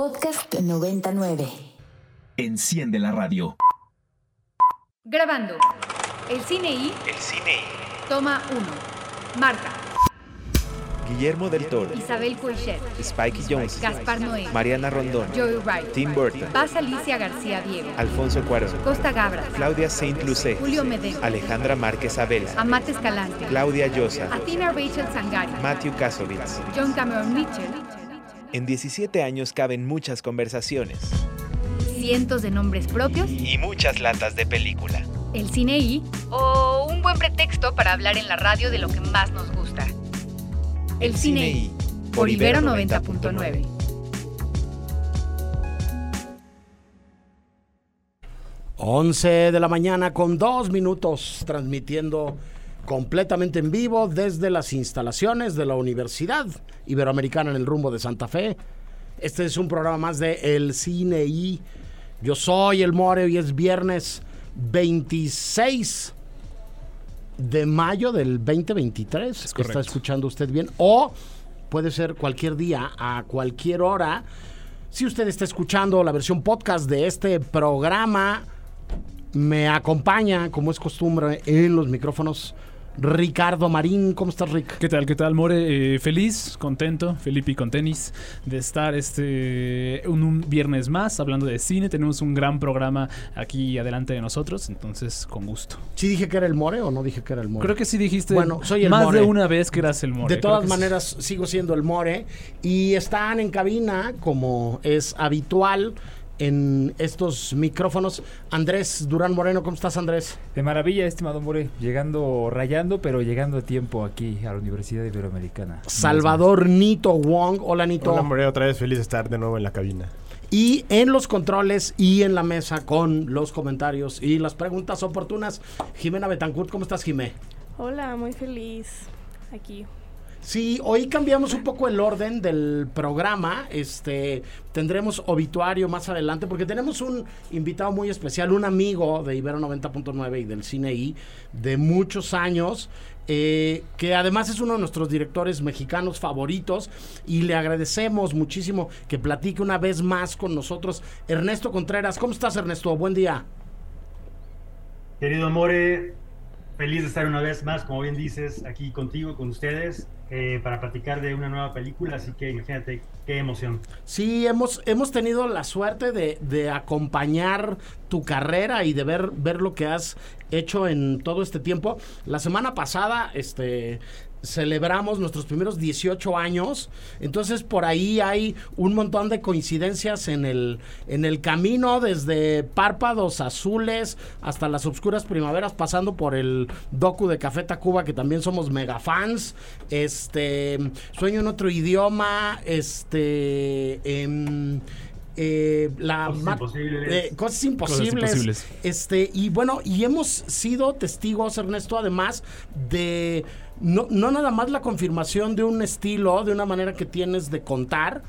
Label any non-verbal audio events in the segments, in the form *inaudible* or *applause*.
Podcast 99. Enciende la radio. Grabando. El cine y. El cine y. Toma 1. Marta. Guillermo del Toro. Isabel Coixet. Spike Jones. Gaspar Noé. Mariana Rondón. Joey Wright. Tim Burton. Paz Alicia García Diego. Alfonso Cuarón. Costa Gabra. Claudia Saint Lucé. Julio Medeo. Alejandra Márquez Abela. Amate Escalante. Claudia Llosa. Athena Rachel Sangari. Matthew Kasovitz. John Cameron Mitchell. En 17 años caben muchas conversaciones. Cientos de nombres propios. Y muchas latas de película. El cine y. O un buen pretexto para hablar en la radio de lo que más nos gusta. El, cine y. Por Ibero 90.9. Once de la mañana con dos minutos transmitiendo completamente en vivo desde las instalaciones de la Universidad Iberoamericana en el rumbo de Santa Fe. Este es un programa más de El Cine y yo soy el More y es viernes 26 de mayo del 2023. que está escuchando usted bien. O puede ser cualquier día, a cualquier hora. Si usted está escuchando la versión podcast de este programa, me acompaña, como es costumbre, en los micrófonos Ricardo Marín. ¿Cómo estás, Rick? ¿Qué tal, qué tal, More? Eh, feliz, contento, Felipe con tenis, de estar este un, un, viernes más hablando de cine. Tenemos un gran programa aquí adelante de nosotros, entonces con gusto. ¿Sí dije que era el More o no dije que era el More? Creo que sí dijiste bueno, soy el más more. de una vez que eras el More. De todas maneras, sí. sigo siendo el More. Y están en cabina, como es habitual en estos micrófonos. Andrés Durán Moreno, ¿cómo estás Andrés? De maravilla, estimado More, llegando rayando, pero llegando a tiempo aquí a la Universidad Iberoamericana. Salvador Nito Wong, hola Nito. Hola More, otra vez feliz de estar de nuevo en la cabina. Y en los controles y en la mesa con los comentarios y las preguntas oportunas, Jimena Betancourt, ¿cómo estás Jimé? Hola, muy feliz aquí Sí, hoy cambiamos un poco el orden del programa. Este tendremos obituario más adelante porque tenemos un invitado muy especial, un amigo de Ibero 90.9 y del Cine I de muchos años. Eh, que además es uno de nuestros directores mexicanos favoritos y le agradecemos muchísimo que platique una vez más con nosotros. Ernesto Contreras, ¿cómo estás Ernesto? Buen día. Querido More, feliz de estar una vez más, como bien dices, aquí contigo, con ustedes. Eh, para platicar de una nueva película, así que imagínate qué emoción. Sí, hemos, hemos tenido la suerte de, de, acompañar tu carrera y de ver, ver lo que has hecho en todo este tiempo. La semana pasada, este celebramos nuestros primeros 18 años, entonces por ahí hay un montón de coincidencias en el, en el camino, desde párpados azules hasta las obscuras primaveras, pasando por el docu de Café Tacuba, que también somos mega fans, este, Sueño en otro idioma, este... Eh, eh, la cosas, imposibles. Eh, cosas, imposibles. cosas imposibles. Este, y bueno, y hemos sido testigos, Ernesto, además de no, no nada más la confirmación de un estilo, de una manera que tienes de contar,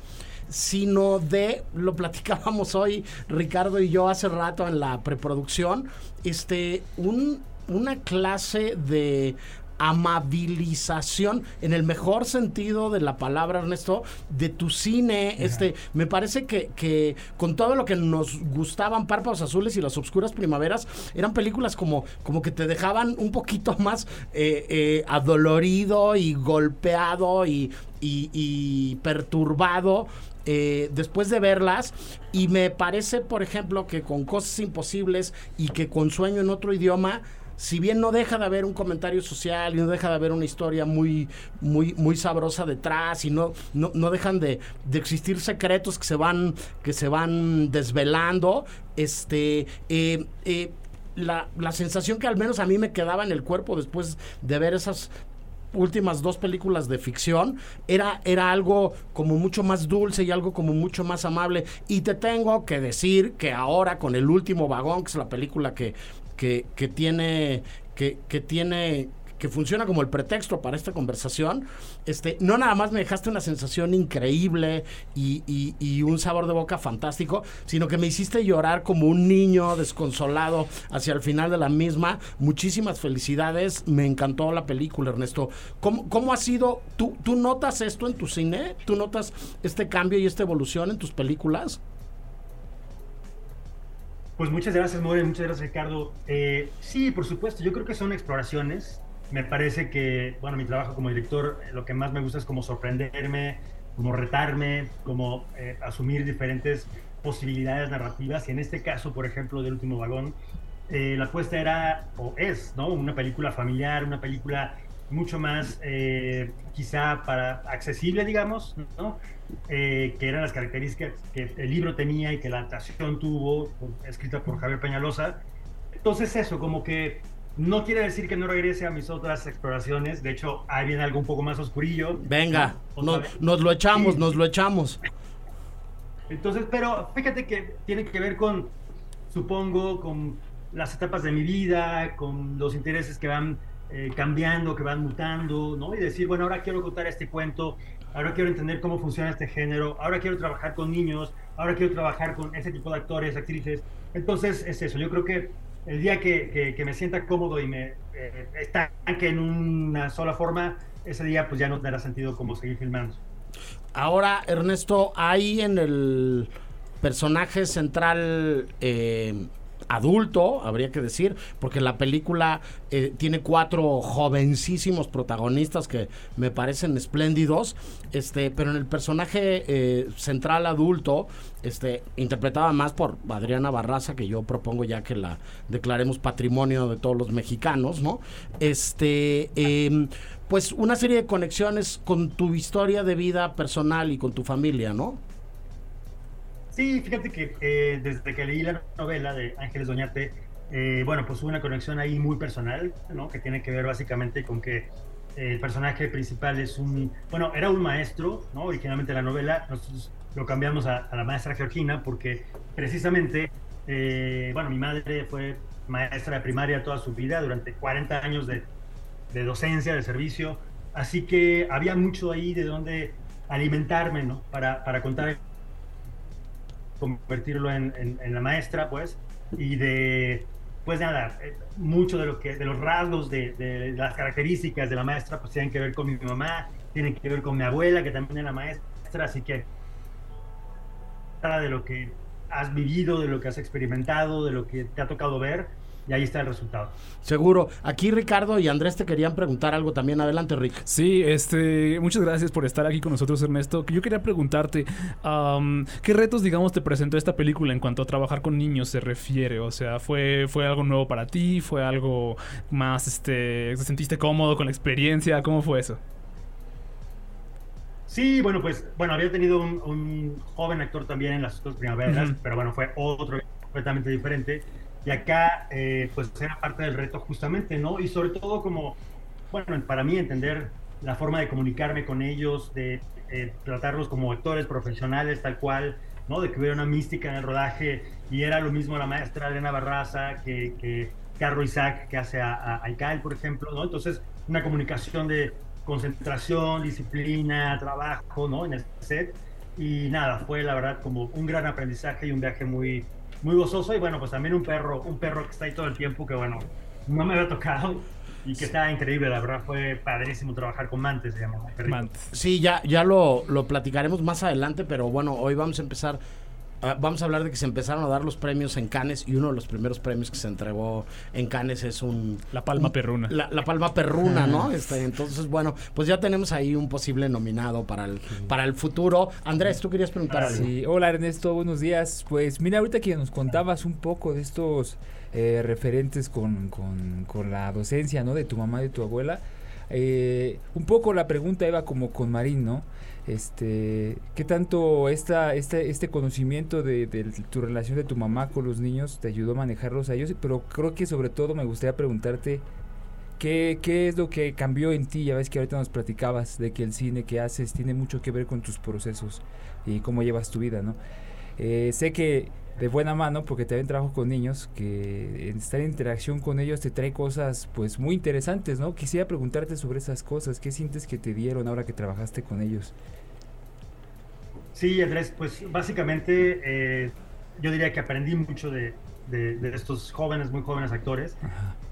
sino de, lo platicábamos hoy Ricardo y yo hace rato en la preproducción, este, un, una clase de amabilización en el mejor sentido de la palabra Ernesto de tu cine. Este me parece que, que, con todo lo que nos gustaban Párpados Azules y las Obscuras Primaveras eran películas como como que te dejaban un poquito *laughs* más eh, eh, adolorido y golpeado y, y, y perturbado eh, después de verlas. Y me parece por ejemplo que con Cosas Imposibles y que con Sueño en otro idioma si bien no deja de haber un comentario social y no deja de haber una historia muy, muy, muy sabrosa detrás y no, no, no dejan de, de, existir secretos que se van, que se van desvelando, este, eh, eh, la, la sensación que al menos a mí me quedaba en el cuerpo después de ver esas últimas dos películas de ficción era, era algo como mucho más dulce y algo como mucho más amable. Y te tengo que decir que ahora con el último vagón, que es la película que, que, tiene, que, tiene que funciona como el pretexto para esta conversación, este, no nada más me dejaste una sensación increíble y, y- y un sabor de boca fantástico, sino que me hiciste llorar como un niño desconsolado hacia el final de la misma. Muchísimas felicidades, me encantó la película, Ernesto. ¿Cómo, cómo ha sido? ¿Tú, ¿Tú notas esto en tu cine? ¿Tú notas este cambio y esta evolución en tus películas? Pues muchas gracias, More, muchas gracias, Ricardo. Eh, sí, por supuesto, yo creo que son exploraciones. Me parece que, bueno, mi trabajo como director, eh, lo que más me gusta es como sorprenderme, como retarme, como eh, asumir diferentes posibilidades narrativas. Y en este caso, por ejemplo, del último vagón, la apuesta era, o es, ¿no? Una película familiar, una película mucho más quizá para accesible, digamos, ¿no? Eh, que eran las características que el libro tenía y que la adaptación tuvo, por- escrita por Javier Peñalosa. Entonces eso, como que no quiere decir que no regrese a mis otras exploraciones, de hecho, ahí viene algo un poco más oscurillo. Venga, ¿no? nos lo echamos, Sí. nos lo echamos. Entonces, pero fíjate que tiene que ver con, supongo, con las etapas de mi vida, con los intereses que van eh, cambiando, que van mutando, ¿no? Y decir, bueno, ahora quiero contar este cuento, ahora quiero entender cómo funciona este género, ahora quiero trabajar con niños, ahora quiero trabajar con ese tipo de actores, actrices. Entonces, es eso. Yo creo que el día que, me sienta cómodo y me eh, estanque en una sola forma, ese día pues ya no tendrá sentido como seguir filmando. Ahora, Ernesto, hay en el personaje central eh, adulto, habría que decir, porque la película eh, tiene cuatro jovencísimos protagonistas que me parecen espléndidos, este, pero en el personaje eh, central adulto, este, interpretada más por Adriana Barraza, que yo propongo ya que la declaremos patrimonio de todos los mexicanos, ¿no? Este, em, pues una serie de conexiones con tu historia de vida personal y con tu familia, ¿no? Sí, fíjate que desde que leí la novela de Ángeles Doñate, eh, bueno, pues hubo una conexión ahí muy personal, ¿no? Que tiene que ver básicamente con que eh, el personaje principal es un, bueno, era un maestro, ¿no? Originalmente la novela, nosotros lo cambiamos a, a la maestra Georgina porque precisamente, eh, bueno, mi madre fue maestra de primaria toda su vida, durante 40 años de, de docencia, de servicio, así que había mucho ahí de donde alimentarme, ¿no? Para, para contar convertirlo en, la maestra, pues, y de, pues nada, eh, mucho de lo que, de los rasgos, de, las características de la maestra, pues tienen que ver con mi mamá, tienen que ver con mi abuela, que también era maestra, así que de lo que has vivido, de lo que has experimentado, de lo que te ha tocado ver, y ahí está el resultado. Seguro. Aquí Ricardo y Andrés te querían preguntar algo también. Adelante, Rick. Sí, este, muchas gracias por estar aquí con nosotros, Ernesto. Yo quería preguntarte, ¿qué retos, digamos, te presentó esta película en cuanto a trabajar con niños se refiere? O sea, ¿fue, fue algo nuevo para ti? ¿Fue algo más, este, te sentiste cómodo con la experiencia? ¿Cómo fue eso? Sí, bueno, pues, bueno, había tenido un, un joven actor también en las dos primaveras, pero bueno, fue otro completamente diferente. Y acá, eh, pues, era parte del reto justamente, ¿no? Y sobre todo como, bueno, para mí entender la forma de comunicarme con ellos, de eh, tratarlos como actores profesionales, tal cual, ¿no? De que hubiera una mística en el rodaje. Y era lo mismo la maestra Elena Barraza que, que Carro Isaac, que hace a, a, a por ejemplo, ¿no? Entonces, una comunicación de concentración, disciplina, trabajo, ¿no? En el set. Y nada, fue la verdad como un gran aprendizaje y un viaje muy, muy gozoso. Y bueno, pues también un perro, un perro que está ahí todo el tiempo, que bueno, no me había tocado y que está increíble, la verdad fue padrísimo trabajar con Mantes, se llama. Sí, ya, ya lo, lo platicaremos más adelante, pero bueno, hoy vamos a empezar. Ah, vamos a hablar de que se empezaron a dar los premios en Cannes y uno de los primeros premios que se entregó en Cannes es un... La Palma un- Perruna. La, la Palma Perruna, ¿no? Este, entonces, bueno, pues ya tenemos ahí un posible nominado para el, para el futuro. Andrés, tú querías preguntar algo. Sí, hola Ernesto, buenos días. Pues mira, ahorita que nos contabas un poco de estos eh, referentes con, con- con la docencia, ¿no? De tu mamá, de tu abuela. eh, un poco la pregunta iba como con Marín, ¿no? Este, ¿qué tanto esta, este, este conocimiento de, de tu relación de tu mamá con los niños te ayudó a manejarlos a ellos? Pero creo que sobre todo me gustaría preguntarte ¿Qué, ¿Qué es lo que cambió en ti? Ya ves que ahorita nos platicabas de que el cine que haces tiene mucho que ver con tus procesos y cómo llevas tu vida, ¿no? Eh, sé que de buena mano, porque también trabajo con niños, que estar en interacción con ellos te trae cosas pues muy interesantes, ¿no? Quisiera preguntarte sobre esas cosas, ¿qué sientes que te dieron ahora que trabajaste con ellos? Sí, Andrés, pues básicamente eh, yo diría que aprendí mucho de, de, estos jóvenes, muy jóvenes actores.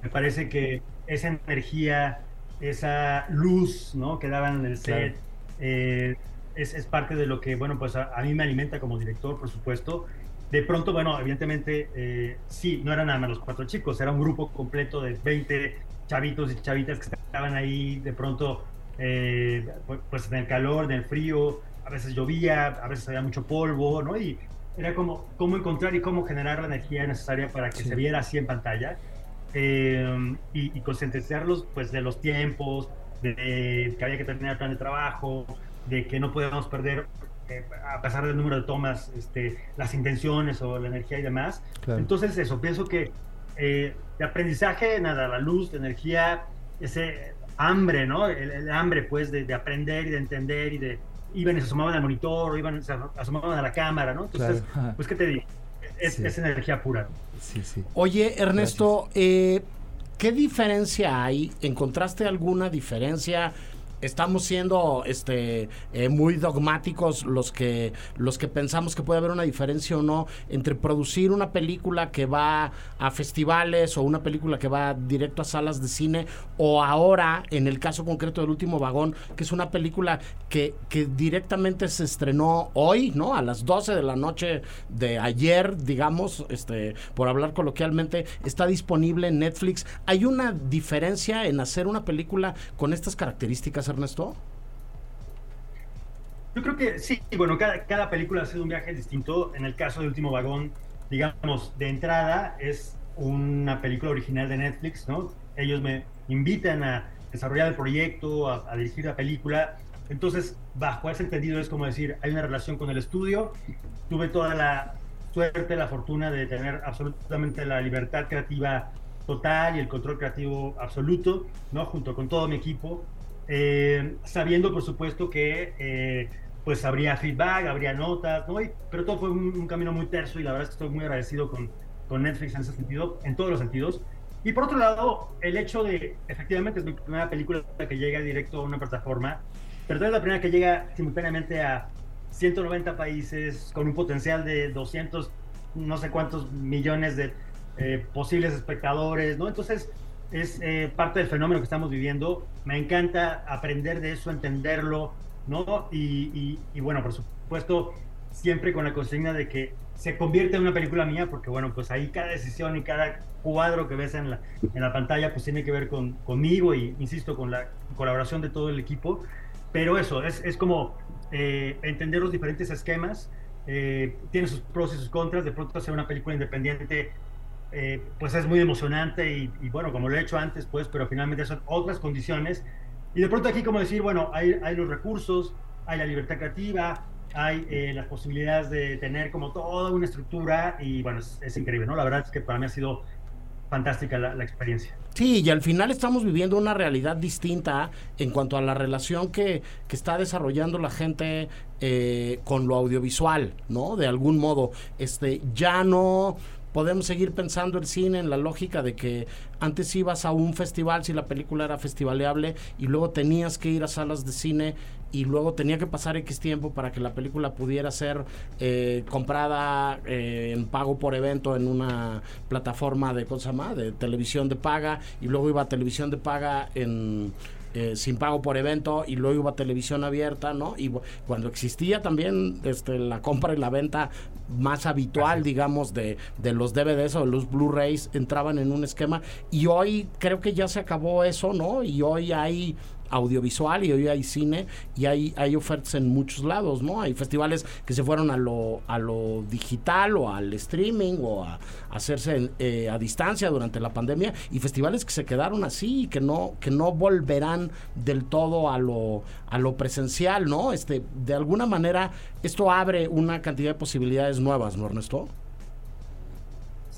Me parece que esa energía, esa luz ¿no? que daban en el set, eh, es, es, parte de lo que, bueno, pues a, a, mí me alimenta como director, por supuesto, de pronto, bueno, evidentemente, eh, sí, no eran nada más los cuatro chicos, era un grupo completo de 20 chavitos y chavitas que estaban ahí de pronto, eh, pues en el calor, en el frío, a veces llovía, a veces había mucho polvo, ¿no? Y era como cómo encontrar y cómo generar la energía necesaria para que se viera así en pantalla eh, y, y concientizarlos, pues, de los tiempos, de que había que terminar el plan de trabajo, de que no podíamos perder a pesar del número de tomas, este, las intenciones o la energía y demás. Entonces eso, pienso que eh, de aprendizaje, nada, la luz, la energía, ese hambre, ¿no? El, hambre, pues, de, aprender y de entender y de... Iban y se asomaban al monitor, o iban se asomaban a la cámara, ¿no? Entonces, pues, ¿qué te digo? Es, energía pura. Sí, sí. Oye, Ernesto, eh, ¿qué diferencia hay? ¿Encontraste alguna diferencia? Estamos siendo este eh, muy dogmáticos los que los que pensamos que puede haber una diferencia o no entre producir una película que va a festivales o una película que va directo a salas de cine o ahora en el caso concreto del último vagón que es una película que, que directamente se estrenó hoy no a las 12 de la noche de ayer digamos este por hablar coloquialmente está disponible en Netflix. Hay una diferencia en hacer una película con estas características Ernesto? Yo creo que sí, bueno, cada, cada película ha sido un viaje distinto. En el caso de Último Vagón, digamos, de entrada es una película original de Netflix, ¿no? Ellos me invitan a desarrollar el proyecto, a, dirigir la película. Entonces, bajo ese entendido es como decir, hay una relación con el estudio. Tuve toda la suerte, la fortuna de tener absolutamente la libertad creativa total y el control creativo absoluto, ¿no? Junto con todo mi equipo. Eh, sabiendo por supuesto que eh, pues habría feedback, habría notas, ¿no? pero todo fue un, camino muy terso y la verdad es que estoy muy agradecido con, con Netflix en ese sentido, en todos los sentidos. Y por otro lado, el hecho de, efectivamente, es mi primera película que llega directo a una plataforma, pero es la primera que llega simultáneamente a 190 países con un potencial de 200, no sé cuántos millones de eh, posibles espectadores, ¿no? Entonces, es eh, parte del fenómeno que estamos viviendo. Me encanta aprender de eso, entenderlo, ¿no? Y, bueno, por supuesto, siempre con la consigna de que se convierte en una película mía, porque bueno, pues ahí cada decisión y cada cuadro que ves en la, en la pantalla, pues tiene que ver con, conmigo y, insisto, con la colaboración de todo el equipo. Pero eso, es, es como eh, entender los diferentes esquemas. Eh, tiene sus pros y sus contras. De pronto hacer una película independiente eh, pues es muy emocionante y, bueno, como lo he hecho antes, pues, pero finalmente son otras condiciones. Y de pronto aquí como decir, bueno, hay, los recursos, hay la libertad creativa, hay eh, las posibilidades de tener como toda una estructura y bueno, es, increíble, ¿no? La verdad es que para mí ha sido fantástica la, experiencia. Sí, y al final estamos viviendo una realidad distinta en cuanto a la relación que, que está desarrollando la gente eh, con lo audiovisual, ¿no? De algún modo, este, ya no podemos seguir pensando el cine en la lógica de que antes ibas a un festival si la película era festivaleable y luego tenías que ir a salas de cine y luego tenía que pasar X tiempo para que la película pudiera ser eh, comprada eh, en pago por evento en una plataforma de cosa más, de televisión de paga y luego iba a televisión de paga en eh, sin pago por evento y luego iba a televisión abierta, ¿no? Y cuando existía también este, la compra y la venta más habitual, digamos, de, de los DVDs o de los Blu-rays, entraban en un esquema y hoy creo que ya se acabó eso, ¿no? Y hoy hay audiovisual y hoy hay cine y hay, hay ofertas en muchos lados, ¿no? Hay festivales que se fueron a lo, a lo digital o al streaming o a, hacerse eh, a distancia durante la pandemia y festivales que se quedaron así y que no, que no volverán del todo a lo, a lo presencial, ¿no? Este, de alguna manera esto abre una cantidad de posibilidades nuevas, ¿no, Ernesto?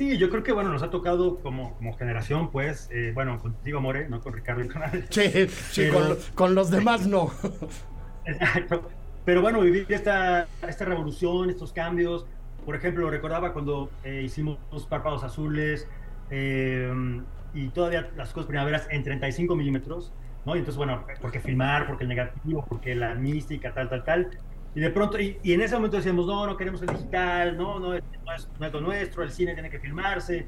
Sí, yo creo que bueno, nos ha tocado como, como generación, pues, eh, bueno, contigo, More, no con Ricardo y con Sí, sí con, los demás no. Exacto. Pero bueno, vivir esta, esta revolución, estos cambios, por ejemplo, recordaba cuando eh, hicimos Párpados Azules eh, y todavía las cosas primaveras en 35 milímetros, ¿no? Y entonces, bueno, porque filmar, porque el negativo, porque la mística, tal, tal, tal. Y de pronto, y, y en ese momento decíamos, no, no queremos el digital, no, no, es, no, es, no es lo nuestro, el cine tiene que filmarse.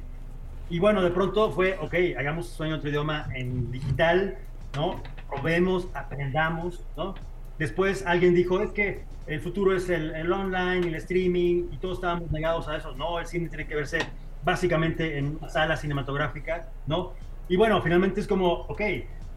Y bueno, de pronto fue, ok, hagamos Sueño otro idioma en digital, ¿no? Probemos, aprendamos, ¿no? Después alguien dijo, es que el futuro es el, el online, el streaming, y todos estábamos negados a eso. No, el cine tiene que verse básicamente en una sala cinematográfica, ¿no? Y bueno, finalmente es como, ok,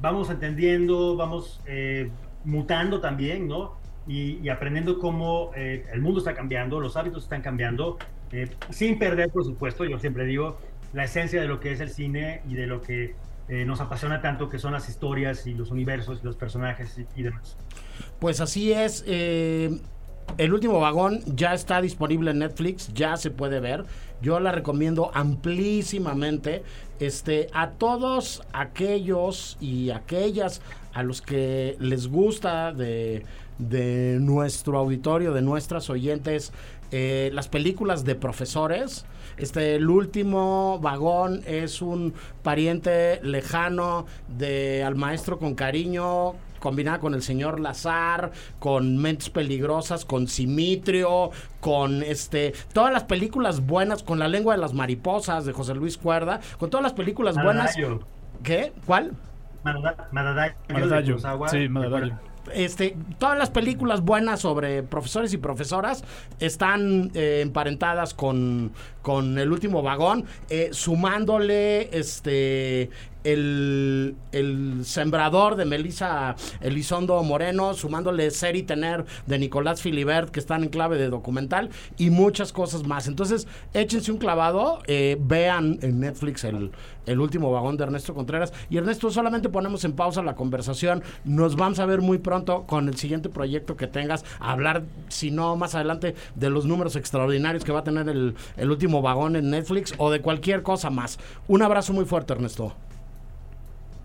vamos entendiendo, vamos eh, mutando también, ¿no? Y, aprendiendo cómo eh, el mundo está cambiando, los hábitos están cambiando, eh, sin perder, por supuesto, yo siempre digo, la esencia de lo que es el cine y de lo que eh, nos apasiona tanto, que son las historias y los universos los personajes y, y demás. Pues así es. el último vagón ya está disponible en Netflix, ya se puede ver. Yo la recomiendo amplísimamente este, a todos aquellos y aquellas a los que les gusta de, de nuestro auditorio, de nuestras oyentes, eh, las películas de profesores. Este, el último vagón es un pariente lejano de al maestro con cariño, combinada con el señor Lazar, con Mentes Peligrosas, con Simitrio, con este todas las películas buenas, con La lengua de las mariposas de José Luis Cuerda, con todas las películas buenas. Madadayo. ¿Qué? ¿Cuál? Madada- Madadayo Madadayo. Sí, Madadayo. Este, todas las películas buenas sobre profesores y profesoras están eh, emparentadas con, con el último vagón, eh, sumándole este el, el sembrador de Melissa Elizondo Moreno, sumándole Ser y Tener de Nicolás Filibert, que están en clave de documental, y muchas cosas más. Entonces, échense un clavado, eh, vean en Netflix el, el último vagón de Ernesto Contreras. Y Ernesto, solamente ponemos en pausa la conversación. Nos vamos a ver muy pronto con el siguiente proyecto que tengas. Hablar, si no, más adelante, de los números extraordinarios que va a tener el, el último vagón en Netflix o de cualquier cosa más. Un abrazo muy fuerte, Ernesto.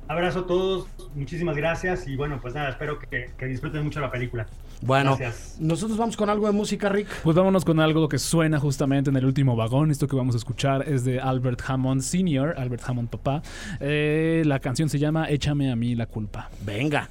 Abrazo a todos, muchísimas gracias y bueno, pues nada, espero que, que disfruten mucho la película. Bueno, Gracias. nosotros vamos con algo de música, Rick. Pues vámonos con algo que suena justamente en el último vagón. Esto que vamos a escuchar es de Albert Hammond Sr., Albert Hammond papá. Eh, la canción se llama Échame a mí la culpa. Venga.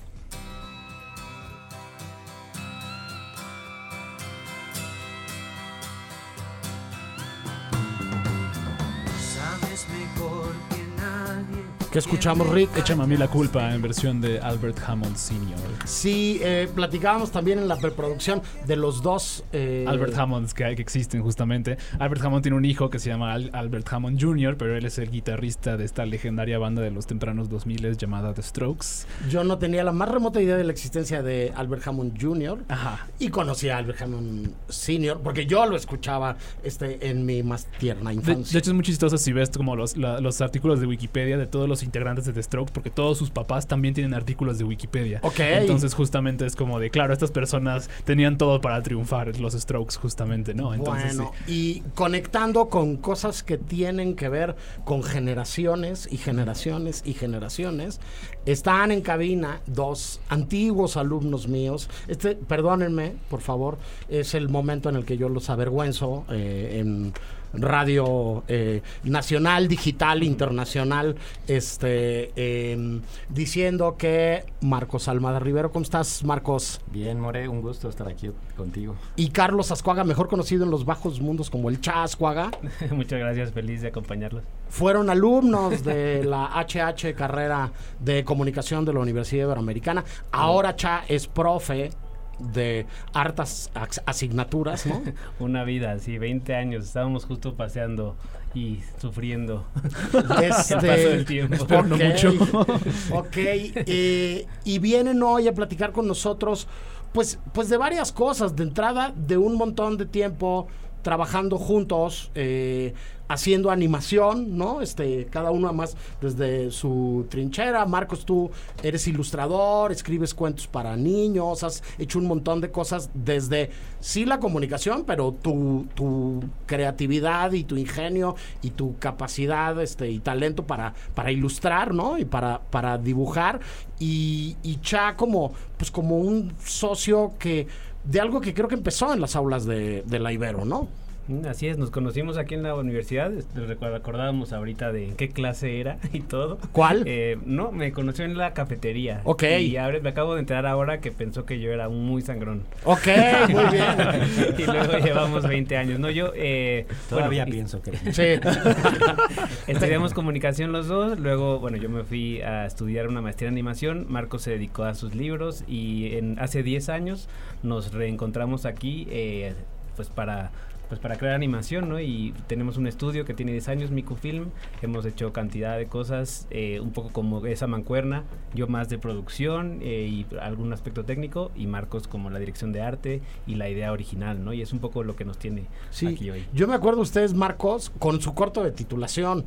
¿Qué escuchamos, Rick? Échame a mí la culpa en versión de Albert Hammond Sr. Sí, eh, platicábamos también en la preproducción de los dos. eh, Albert Hammonds que, que existen justamente. Albert Hammond tiene un hijo que se llama Al- Albert Hammond Jr., pero él es el guitarrista de esta legendaria banda de los tempranos 2000 llamada The Strokes. Yo no tenía la más remota idea de la existencia de Albert Hammond Jr. Ajá. y conocí a Albert Hammond Sr. porque yo lo escuchaba este, en mi más tierna De, infancia. de hecho es muy chistoso si ves como los, la- los artículos de Wikipedia de todos los integrantes de The Strokes, porque todos sus papás también tienen artículos de Wikipedia. Ok. Entonces justamente es como de, claro, estas personas tenían todo para triunfar, los Strokes justamente, ¿no? Entonces bueno, sí. y conectando con cosas que tienen que ver con generaciones y generaciones y generaciones, están en cabina dos antiguos alumnos míos. Este, perdónenme, por favor, es el momento en el que yo los avergüenzo eh, en radio eh, nacional, digital, internacional, este, em, diciendo que Marcos Almada Rivero, ¿cómo estás, Marcos? Bien, More, un gusto estar aquí contigo. Y Carlos Ascuaga, mejor conocido en los bajos mundos como el Cha Ascuaga, *laughs* Muchas gracias, feliz de acompañarlos. fueron alumnos de *laughs* la HH carrera de comunicación de la Universidad Iberoamericana. Ahora Cha es profe de hartas as- asignaturas, ¿no? *laughs* Una vida, sí, 20 años. Estábamos justo paseando y sufriendo. *laughs* Este, El paso del tiempo. ok, no mucho. *laughs* ok, eh, y vienen hoy a platicar con nosotros, pues, pues de varias cosas. De entrada, de un montón de tiempo trabajando juntos, eh, haciendo animación, ¿no? Este, cada uno más desde su trinchera. Marcos, tú eres ilustrador, escribes cuentos para niños, has hecho un montón de cosas desde, sí, la comunicación, pero tu, tu creatividad y tu ingenio y tu capacidad este, y talento para, para ilustrar, ¿no? Y para, para dibujar. Y, y como, pues como un socio que de algo que creo que empezó en las aulas de, de la Ibero, ¿no? Así es, nos conocimos aquí en la universidad, este, acordábamos ahorita de en qué clase era *laughs* y todo. ¿Cuál? Eh, no, me conoció en la cafetería. Ok. Y ahora, me acabo de enterar ahora que pensó que yo era un muy sangrón. Ok, muy bien. *laughs* y luego llevamos 20 años. No, yo... Eh, Todavía bueno, pienso que... Sí. *laughs* Estudiamos comunicación los dos, luego, bueno, yo me fui a estudiar una maestría en animación, Marcos se dedicó a sus libros y en, hace 10 años nos reencontramos aquí, eh, pues para... Pues para crear animación, ¿no? Y tenemos un estudio que tiene 10 años, Micufilm. Hemos hecho cantidad de cosas, eh, un poco como esa mancuerna. Yo más de producción eh, y algún aspecto técnico. Y Marcos como la dirección de arte y la idea original, ¿no? Y es un poco lo que nos tiene Sí, aquí hoy. yo me acuerdo ustedes, Marcos, con su corto de titulación,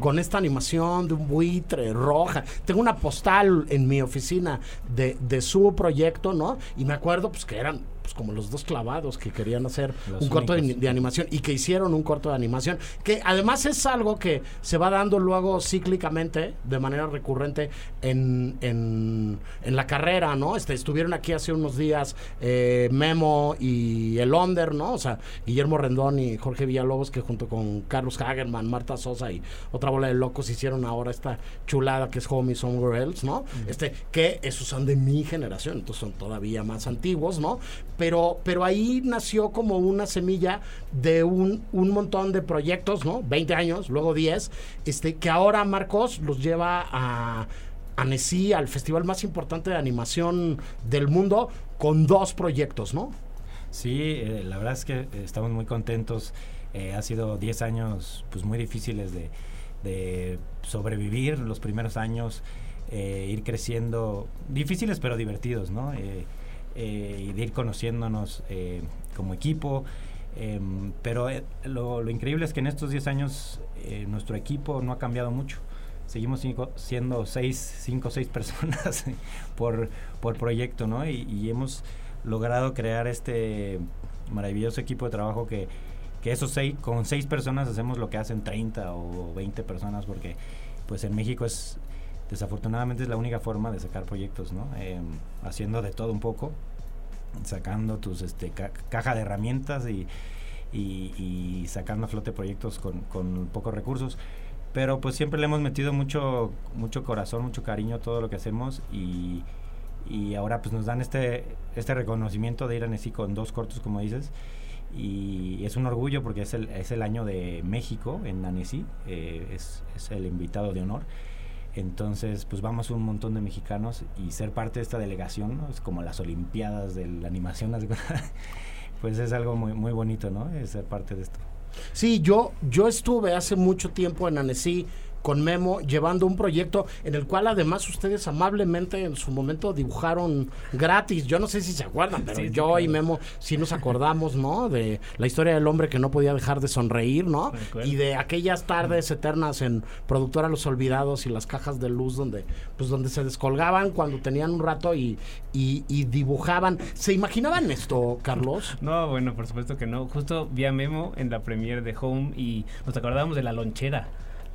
con esta animación de un buitre roja. Tengo una postal en mi oficina de, de su proyecto, ¿no? Y me acuerdo pues que eran pues, como los dos clavados que querían hacer Los un corto de animación y que hicieron un corto de animación, que además es algo que se va dando luego cíclicamente, de manera recurrente en, en, en la carrera, ¿no? Este, estuvieron aquí hace unos días eh, Memo y el Onder, ¿no? O sea, Guillermo Rendón y Jorge Villalobos, que junto con Carlos Hagerman, Marta Sosa y otra bola de locos hicieron ahora esta chulada que es Homie Somewhere Else, ¿no? Este, que esos son de mi generación, entonces son todavía más antiguos, ¿no? Pero, pero ahí nació como una semilla de un, un montón de proyectos, ¿no? 20 años, luego 10, este, que ahora Marcos los lleva a Annecy, al festival más importante de animación del mundo, con dos proyectos, ¿no? Sí, eh, la verdad es que eh, estamos muy contentos. Eh, ha sido 10 años pues muy difíciles de, sobrevivir los primeros años, eh, ir creciendo, difíciles pero divertidos, ¿no? Eh, y de ir conociéndonos eh, como equipo. Em, pero eh, lo, lo increíble es que en estos 10 años nuestro equipo no ha cambiado mucho. Seguimos cinco- siendo 6, 5 o 6 personas por, por proyecto, ¿no? Y, y hemos logrado crear este maravilloso equipo de trabajo que, que esos seis, con 6 personas hacemos lo que hacen 30 o 20 personas porque pues en México es desafortunadamente es la única forma de sacar proyectos, ¿no? Em, haciendo de todo un poco, sacando tus este, ca- caja de herramientas y, sacando a flote proyectos con, con pocos recursos. Pero pues siempre le hemos metido mucho, mucho corazón, mucho cariño a todo lo que hacemos y, ahora pues nos dan este, este reconocimiento de ir a Nesí con dos cortos, como dices. Y es un orgullo porque es el, es el año de México en Annecy, eh, es, es el invitado de honor. Entonces, pues vamos un montón de mexicanos y ser parte de esta delegación, es como las Olimpiadas de la animación, *laughs* pues es algo muy, muy bonito, ¿no? Es ser parte de esto. Sí, yo, yo estuve hace mucho tiempo en Annecy con Memo llevando un proyecto en el cual además ustedes amablemente en su momento dibujaron gratis. Yo no sé si se acuerdan, pero Sí, yo claro. y Memo sí nos acordamos, ¿no? De la historia del hombre que no podía dejar de sonreír, ¿no? Y de aquellas tardes eternas en Productora Los Olvidados y las cajas de luz donde pues donde se descolgaban cuando tenían un rato y, y, y dibujaban. ¿Se imaginaban esto, Carlos? *laughs* No, bueno, por supuesto que no. Justo vi a Memo en la premiere de Home y nos acordábamos de la lonchera.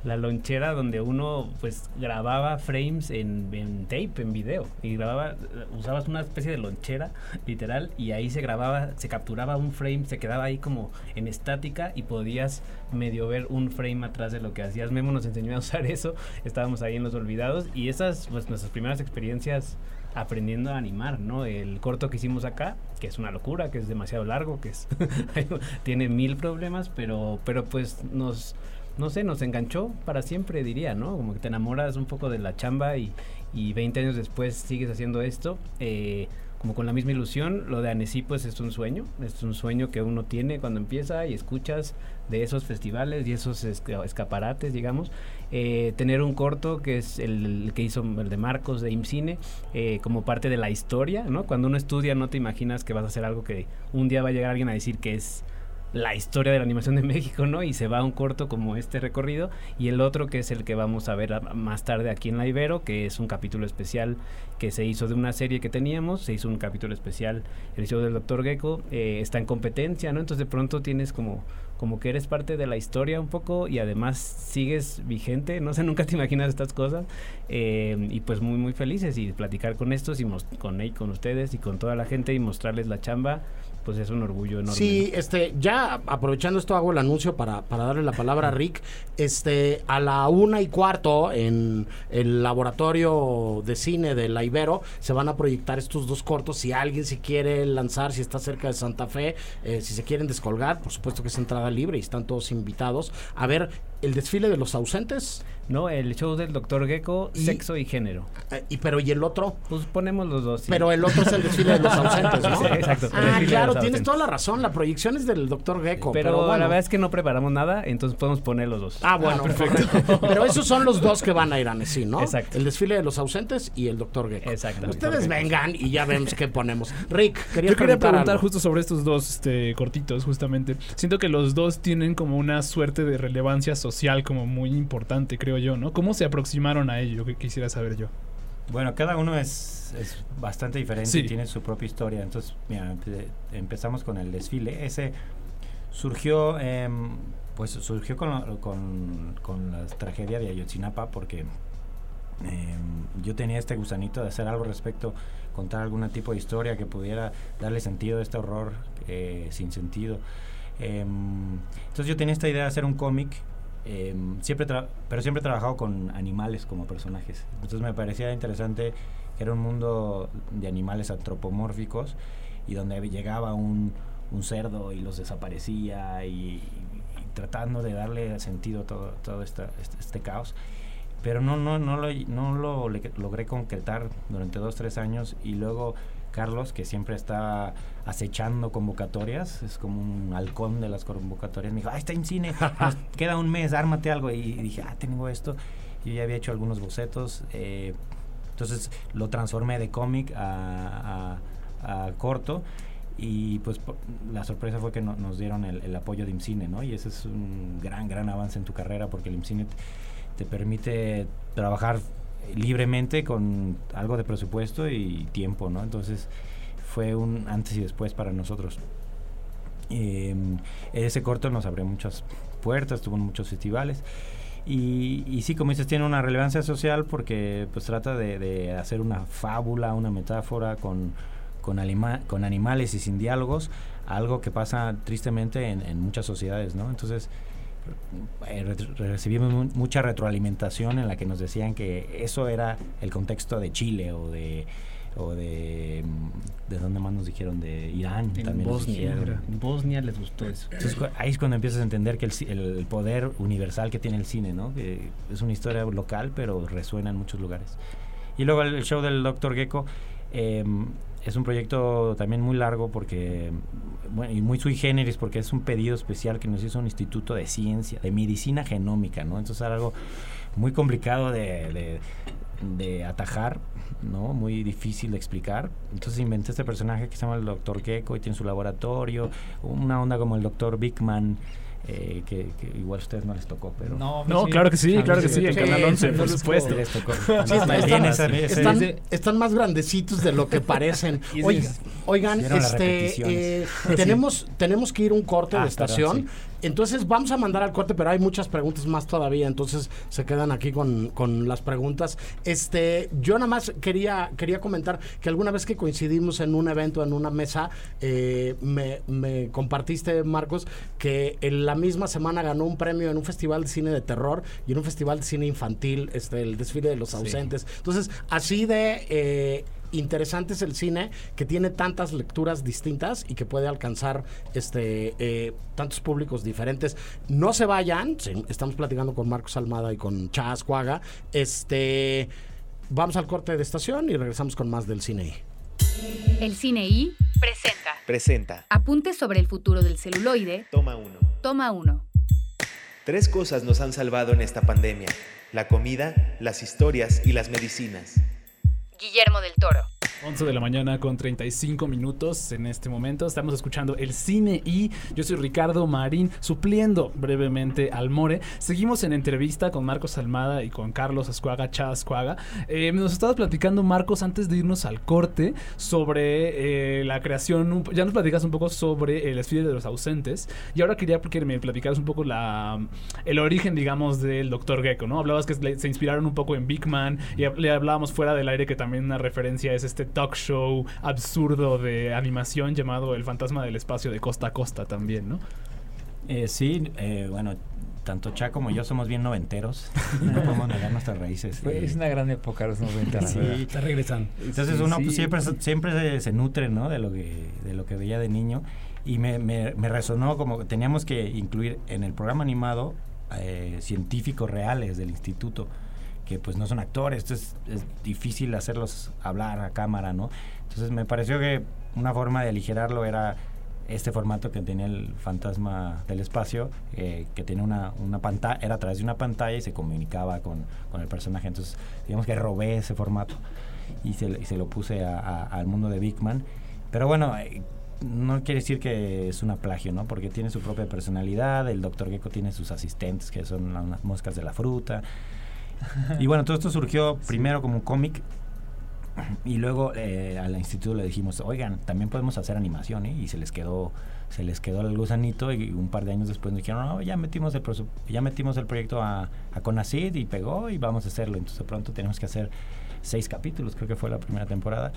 La lonchera donde uno pues grababa frames en, en tape, en video. Y grababa, usabas una especie de lonchera, literal, y ahí se grababa, se capturaba un frame, se quedaba ahí como en estática y podías medio ver un frame atrás de lo que hacías. Memo nos enseñó a usar eso, estábamos ahí en los olvidados y esas pues nuestras primeras experiencias aprendiendo a animar, ¿no? El corto que hicimos acá, que es una locura, que es demasiado largo, que es *laughs* tiene mil problemas, pero pero pues nos no sé, nos enganchó para siempre, diría, ¿no? Como que te enamoras un poco de la chamba y, y 20 años después sigues haciendo esto, eh, como con la misma ilusión. Lo de Annecy, pues es un sueño, es un sueño que uno tiene cuando empieza y escuchas de esos festivales y esos esca- escaparates, digamos. Eh, tener un corto que es el, el que hizo el de Marcos de IMCINE eh, como parte de la historia, ¿no? Cuando uno estudia no te imaginas que vas a hacer algo que un día va a llegar alguien a decir que es la historia de la animación de México, ¿no? Y se va a un corto como este recorrido y el otro que es el que vamos a ver a- más tarde aquí en la Ibero, que es un capítulo especial que se hizo de una serie que teníamos, se hizo un capítulo especial, el show del Dr. Gecko, eh, está en competencia, ¿no? Entonces de pronto tienes como como que eres parte de la historia un poco y además sigues vigente, no sé, *laughs* nunca te imaginas estas cosas eh, y pues muy muy felices y platicar con estos y con, con ustedes y con toda la gente y mostrarles la chamba pues es un orgullo enorme. Sí, este, ya aprovechando esto hago el anuncio para, para darle la palabra a Rick. Este, a la una y cuarto en el laboratorio de cine de la Ibero se van a proyectar estos dos cortos. Si alguien se quiere lanzar, si está cerca de Santa Fe, eh, si se quieren descolgar, por supuesto que es entrada libre y están todos invitados a ver el desfile de los ausentes. No, el show del Dr. Gecko, sexo y género. Eh, y pero y el otro, Pues ponemos los dos. sí. pero el otro es el desfile de los ausentes, ¿no? *laughs* Sí, exacto. Ah, claro, tienes toda la razón. La proyección es del doctor Gecko. Pero, Pero, bueno. la verdad es que no preparamos nada, entonces podemos poner los dos. Ah, bueno, perfecto. Pero esos son los dos que van a ir a Annecy, ¿no? Exacto. El desfile de los ausentes y el doctor Gecko. Exactamente. Ustedes vengan y ya vemos qué ponemos. Rick, quería Yo quería preguntar algo. justo sobre estos dos este, cortitos, justamente. Siento que los dos tienen como una suerte de relevancia social como muy importante, creo yo, ¿no? ¿Cómo se aproximaron a ello? Que quisiera saber yo. Bueno, cada uno es, es bastante diferente Sí. y tiene su propia historia. Entonces, mira, empe- empezamos con el desfile. Ese surgió, em, pues surgió con, con, con la tragedia de Ayotzinapa porque em, yo tenía este gusanito de hacer algo respecto, contar algún tipo de historia que pudiera darle sentido a este horror eh, sin sentido. Em, entonces yo tenía esta idea de hacer un cómic Em, siempre pero siempre he trabajado con animales como personajes. Entonces me parecía interesante que era un mundo de animales antropomórficos y donde llegaba un, un cerdo y los desaparecía y, y tratando de darle sentido a todo, todo esta- este, este caos. Pero no, no, no, lo, no lo logré concretar durante dos, tres años y luego Carlos, que siempre está acechando convocatorias, es como un halcón de las convocatorias, me dijo, ah, está en cine, nos *laughs* queda un mes, ármate algo. Y dije, ah, tengo esto. Yo ya había hecho algunos bocetos, eh, entonces lo transformé de cómic a, a- a corto. Y pues la sorpresa fue que no- nos dieron el, el apoyo de IMCINE, ¿no? Y ese es un gran, gran avance en tu carrera porque el IMCINE te permite trabajar libremente con algo de presupuesto y tiempo, ¿no? Entonces fue un antes y después para nosotros. Eh, ese corto nos abrió muchas puertas, tuvo muchos festivales. Y, y sí, como dices, tiene una relevancia social porque pues trata de, hacer una fábula, una metáfora con, con, alima- con animales y sin diálogos, algo que pasa tristemente en, en muchas sociedades, ¿no? Entonces, eh, re- recibimos mu- mucha retroalimentación en la que nos decían que eso era el contexto de Chile o de o de mm, de dónde más nos dijeron de Irán En también Bosnia, en Bosnia les gustó eso. Entonces ahí es cuando empiezas a entender que el- el poder universal que tiene el cine, ¿no? Que es una historia local, pero resuena en muchos lugares. Y luego el, el show del Dr. Gecko eh, es un proyecto también muy largo porque, bueno, y muy sui generis porque es un pedido especial que nos hizo un instituto de ciencia, de medicina genómica, ¿no? Entonces era algo muy complicado de, de- de atajar, ¿no? Muy difícil de explicar. Entonces inventé este personaje que se llama el Dr. Gecko y tiene su laboratorio, una onda como el Dr. Big Man. Eh, que, que igual a ustedes no les tocó, pero... No, No, claro que sí, claro que sí, en Canal 11, por supuesto. Les tocó. Sí, están, más grandecitos de lo que parecen. *laughs* Oigan, las este, eh, tenemos, tenemos que ir un corte Ah, de estación. perdón, Entonces vamos a mandar al corte, pero hay muchas preguntas más todavía, entonces se quedan aquí con, con las preguntas. Este, yo nada más quería, quería comentar que alguna vez que coincidimos en un evento, en una mesa, eh, me, me compartiste, Marcos, que en la misma semana ganó un premio en un festival de cine de terror y en un festival de cine infantil, este, el desfile de los ausentes. Entonces, así de eh, interesante es el cine que tiene tantas lecturas distintas y que puede alcanzar este eh, tantos públicos diferentes. No se vayan, sí, estamos platicando con Marcos Almada y con Chas Cuaga. Este vamos al corte de estación y regresamos con más del cine. El Cine I presenta Presenta. Apuntes sobre el futuro del celuloide. Toma uno. Toma uno. Tres cosas nos han salvado en esta pandemia. La comida, las historias y las medicinas. Guillermo del Toro. 11 de la mañana con 35 minutos en este momento. Estamos escuchando el cine y yo soy Ricardo Marín, supliendo brevemente al More. Seguimos en entrevista con Marcos Almada y con Carlos Ascuaga, Chá Ascuaga. Eh, nos estabas platicando, Marcos, antes de irnos al corte, sobre eh, la creación. Ya nos platicas un poco sobre el desfile de los ausentes. Y ahora quería que me platicaras un poco la, el origen, digamos, del Dr. Gecko, ¿no? Hablabas que se inspiraron un poco en Big Man y le hablábamos fuera del aire que también una referencia es este talk show absurdo de animación llamado El fantasma del espacio de costa a costa también, ¿no? Eh, sí, eh, bueno, tanto Cha como yo somos bien noventeros. *laughs* no podemos negar nuestras raíces. Eh. es una gran época los 90, la Sí. Está regresando. Entonces Sí, uno sí. pues, siempre, siempre se, se nutre ¿no? de, lo que, de lo que veía de niño y me, me, me resonó como que teníamos que incluir en el programa animado eh, científicos reales del instituto que pues no son actores, esto es, es difícil hacerlos hablar a cámara, ¿no? Entonces me pareció que una forma de aligerarlo era este formato que tenía el fantasma del espacio, eh, que tenía una, una pantalla, era a través de una pantalla y se comunicaba con, con el personaje. Entonces, digamos que robé ese formato y se, y se lo puse a- a- al mundo de Big Man. Pero bueno, eh, no quiere decir que es una plagio, ¿no? Porque tiene su propia personalidad, el Dr. Gecko tiene sus asistentes, que son las moscas de la fruta. Y bueno, todo esto surgió primero como un cómic y luego eh, al instituto le dijimos, oigan, también podemos hacer animación, ¿eh? Y se les quedó, se les quedó el gusanito y un par de años después nos dijeron, no, ya metimos el, ya metimos el proyecto a, a Conacid y pegó y vamos a hacerlo. Entonces de pronto tenemos que hacer seis capítulos, creo que fue la primera temporada,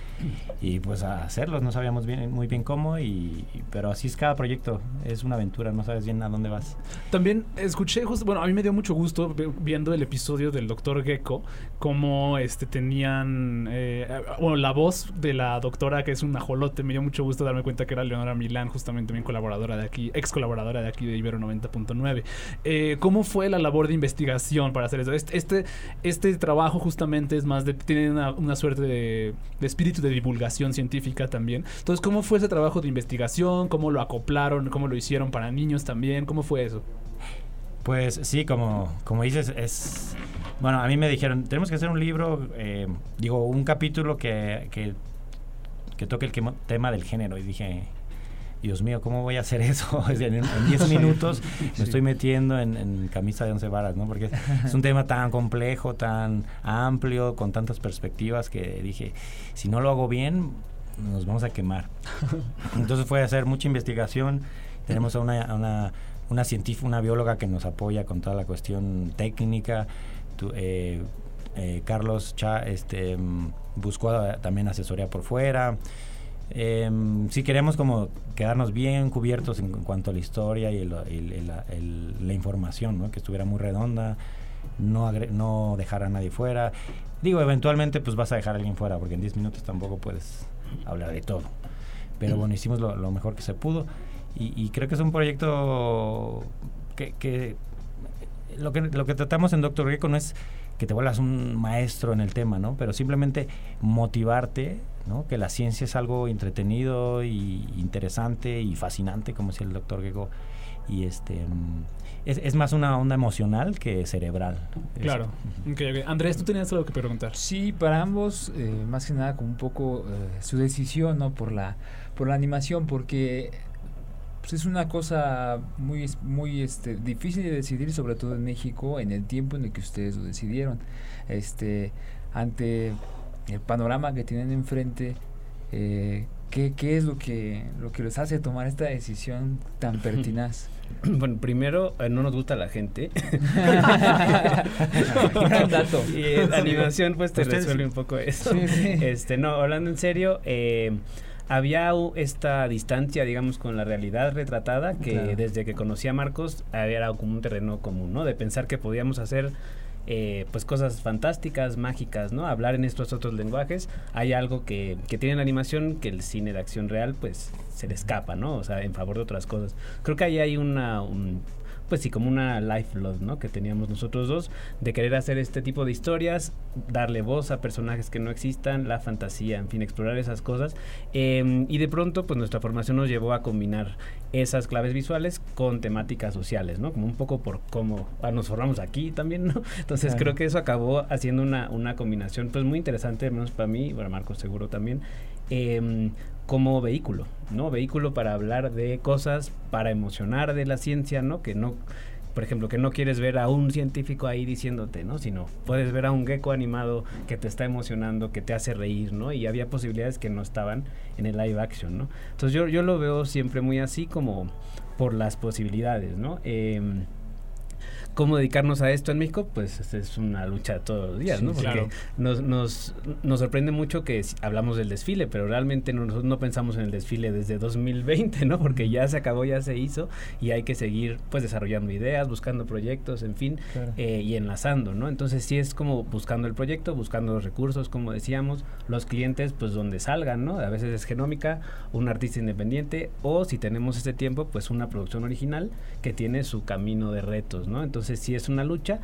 y pues a hacerlos, no sabíamos bien, muy bien cómo, y, pero así es cada proyecto, es una aventura, no sabes bien a dónde vas. También escuché, justo, bueno, a mí me dio mucho gusto vi- viendo el episodio del Doctor Gecko, como este tenían, eh, bueno, la voz de la doctora que es un ajolote, me dio mucho gusto darme cuenta que era Leonora Milán, justamente también colaboradora de aquí, ex colaboradora de aquí de Ibero 90.9. Eh, ¿Cómo fue la labor de investigación para hacer eso? Este, este, este trabajo justamente es más de, una, suerte de, espíritu de divulgación científica también. Entonces, ¿cómo fue ese trabajo de investigación? ¿Cómo lo acoplaron? ¿Cómo lo hicieron para niños también? ¿Cómo fue eso? Pues sí, como, como dices, es... Bueno, a mí me dijeron, tenemos que hacer un libro, eh, digo, un capítulo que, que, que toque el tema del género. Y dije, Dios mío, ¿cómo voy a hacer eso? *laughs* En en 10 minutos me estoy metiendo en, en camisa de once varas, ¿no? Porque es, un tema tan complejo, tan amplio, con tantas perspectivas que dije, si no lo hago bien, nos vamos a quemar. *laughs* Entonces fue a hacer mucha investigación. Tenemos a una, a una, una científica, una bióloga que nos apoya con toda la cuestión técnica. Tu- eh, eh, Carlos Cha este, mm, buscó eh, también asesoría por fuera. Em, sí queremos como quedarnos bien cubiertos en, en cuanto a la historia y, el- el- la información, ¿no? que estuviera muy redonda, no, agre- no dejar a nadie fuera. Digo, eventualmente pues vas a dejar a alguien fuera, porque en 10 minutos tampoco puedes hablar de todo. Pero bueno, hicimos lo, lo mejor que se pudo y, y creo que es un proyecto que, que lo que lo que tratamos en Doctor Gecko no es que te vuelvas un maestro en el tema, ¿no? Pero simplemente motivarte, ¿no? Que la ciencia es algo entretenido y interesante y fascinante, como decía el Doctor Gecko. Y este mm, es, es más una onda emocional que cerebral. Claro. Ok. Andrés, tú tenías algo que preguntar. Sí, para ambos, eh, más que nada como un poco eh, su decisión, ¿no? Por la, por la animación, porque pues, es una cosa muy, muy este, difícil de decidir, sobre todo en México, en el tiempo en el que ustedes lo decidieron. Este, ante el panorama que tienen enfrente, eh, ¿qué, qué es lo que, lo que les hace tomar esta decisión tan pertinaz? *clears throat* Bueno, primero, eh, no nos gusta la gente. *laughs* *laughs* Gran dato. Y en animación, pues te Ustedes- resuelve un poco eso. Sí, sí. Este, no, hablando en serio, eh, había esta distancia, digamos, con la realidad retratada que Claro. desde que conocí a Marcos había era como un terreno común, ¿no? De pensar que podíamos hacer eh, pues cosas fantásticas, mágicas, ¿no? Hablar en estos otros lenguajes. Hay algo que, que tiene la animación que el cine de acción real pues se le escapa, ¿no? O sea, en favor de otras cosas. Creo que ahí hay una... un- pues sí, como una life love, ¿no? Que teníamos nosotros dos, de querer hacer este tipo de historias, darle voz a personajes que no existan, la fantasía, en fin, explorar esas cosas. Eh, y de pronto, pues nuestra formación nos llevó a combinar esas claves visuales con temáticas sociales, ¿no? Como un poco por cómo ah, nos formamos aquí también, ¿no? *laughs* Entonces Claro. creo que eso acabó haciendo una, una combinación, pues muy interesante, al menos para mí, para Marcos seguro también, em, como vehículo, ¿no? Vehículo para hablar de cosas, para emocionar de la ciencia, ¿no? Que no, por ejemplo, que no quieres ver a un científico ahí diciéndote, ¿no? Sino puedes ver a un gecko animado que te está emocionando, que te hace reír, ¿no? Y había posibilidades que no estaban en el live action, ¿no? Entonces yo, yo lo veo siempre muy así como por las posibilidades, ¿no? Em, ¿Cómo dedicarnos a esto en México? Pues es- es una lucha todos los días, Sí, ¿no? Porque claro. nos, nos, nos sorprende mucho que hablamos del desfile, pero realmente no- nosotros no pensamos en el desfile desde 2020, ¿no? Porque ya se acabó, ya se hizo y hay que seguir pues desarrollando ideas, buscando proyectos, en fin, Claro. eh, y enlazando, ¿no? Entonces sí es como buscando el proyecto, buscando los recursos, como decíamos, los clientes pues donde salgan, ¿no? A veces es genómica, un artista independiente o si tenemos este tiempo pues una producción original que tiene su camino de retos, ¿no? Entonces sí es una lucha.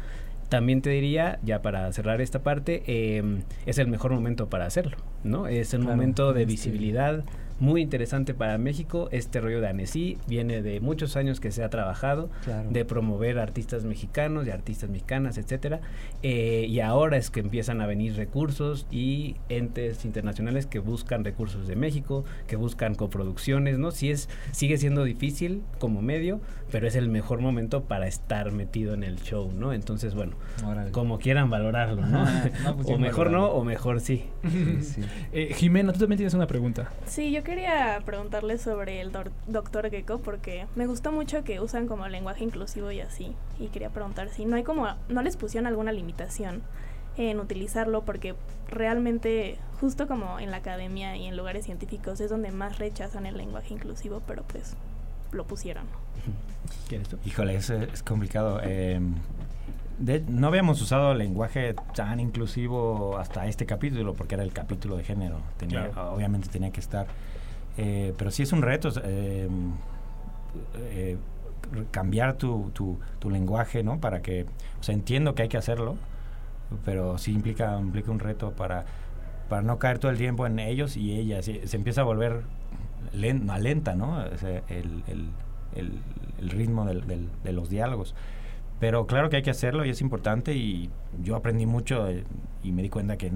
También te diría, ya para cerrar esta parte, eh, es el mejor momento para hacerlo, ¿no? Es el Claro, momento de visibilidad muy interesante para México. Este rollo de Annecy viene de muchos años que se ha trabajado Claro. de promover artistas mexicanos y artistas mexicanas, etcétera. Eh, y ahora es que empiezan a venir recursos y entes internacionales que buscan recursos de México, que buscan coproducciones, ¿no? Sí es, sigue siendo difícil como medio, pero es el mejor momento para estar metido en el show, ¿no? Entonces, bueno, Órale. como quieran valorarlo, ¿no? *laughs* No, pues *laughs* o mejor no, o mejor sí. *laughs* Eh, Jimena, tú también tienes una pregunta. Sí, yo quería preguntarle sobre el doctor Gecko porque me gustó mucho que usan como lenguaje inclusivo y así. Y quería preguntar si no hay como, no les pusieron alguna limitación en utilizarlo porque realmente justo como en la academia y en lugares científicos es donde más rechazan el lenguaje inclusivo, pero pues lo pusieron. ¿Quieres tú? Híjole, es, es complicado. Eh, de- no habíamos usado lenguaje tan inclusivo hasta este capítulo, porque era el capítulo de género. Tenía, Claro. Obviamente tenía que estar. Eh, pero sí es un reto eh, eh, cambiar tu, tu, lenguaje, ¿no? Para que. O sea, entiendo que hay que hacerlo, pero sí implica, implica un reto para, para no caer todo el tiempo en ellos y ellas. Se, empieza a volver len- más lenta, ¿no? El, el, ritmo del- del- de los diálogos. Pero claro que hay que hacerlo y es importante y yo aprendí mucho eh, y me di cuenta que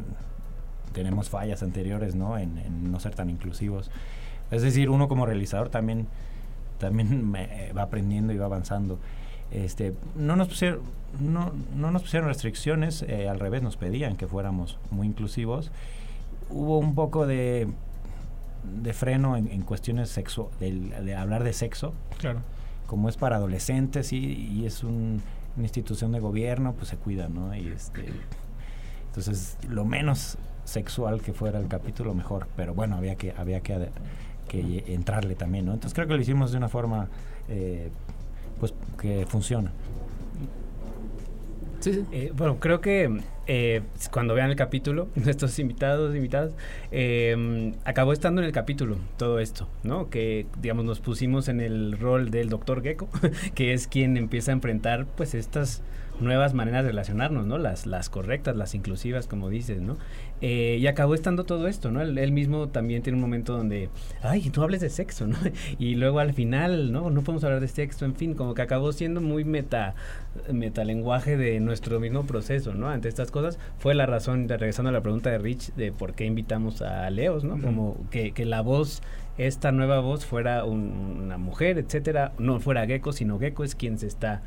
tenemos fallas anteriores, ¿no? En no ser tan inclusivos. Es decir, uno como realizador también, también *laughs* me- eh, va aprendiendo y va avanzando. Este, no nos pusieron, no, no nos pusieron restricciones, eh, al revés nos pedían que fuéramos muy inclusivos. Hubo un poco de, de freno en, en cuestiones sexo, de hablar de sexo, Claro. como es para adolescentes y, y es un- una institución de gobierno, pues se cuida, ¿no? Y este, entonces, lo menos sexual que fuera el capítulo, mejor. Pero bueno, había que, había que, que entrarle también, ¿no? Entonces creo que lo hicimos de una forma, eh, pues, que funciona. Eh, bueno, creo que eh, cuando vean el capítulo, *laughs* nuestros invitados, invitadas, eh, acabó estando en el capítulo todo esto, ¿no? Que, digamos, nos pusimos en el rol del doctor Gecko, *laughs* que es quien empieza a enfrentar, pues, estas nuevas maneras de relacionarnos, ¿no? Las, las correctas, las inclusivas, como dices, ¿no? Eh, y acabó estando todo esto, ¿no? Él, él mismo también tiene un momento donde, ay, tú hables de sexo, ¿no? *laughs* Y luego al final, ¿no? No podemos hablar de sexo, en fin, como que acabó siendo muy meta, metalenguaje de nuestro mismo proceso, ¿no? Ante estas cosas, fue la razón, de, regresando a la pregunta de Rich, de por qué invitamos a Leos, ¿no? Como que, que la voz, esta nueva voz fuera un- una mujer, etcétera, no fuera Gecko, sino Gecko es quien se está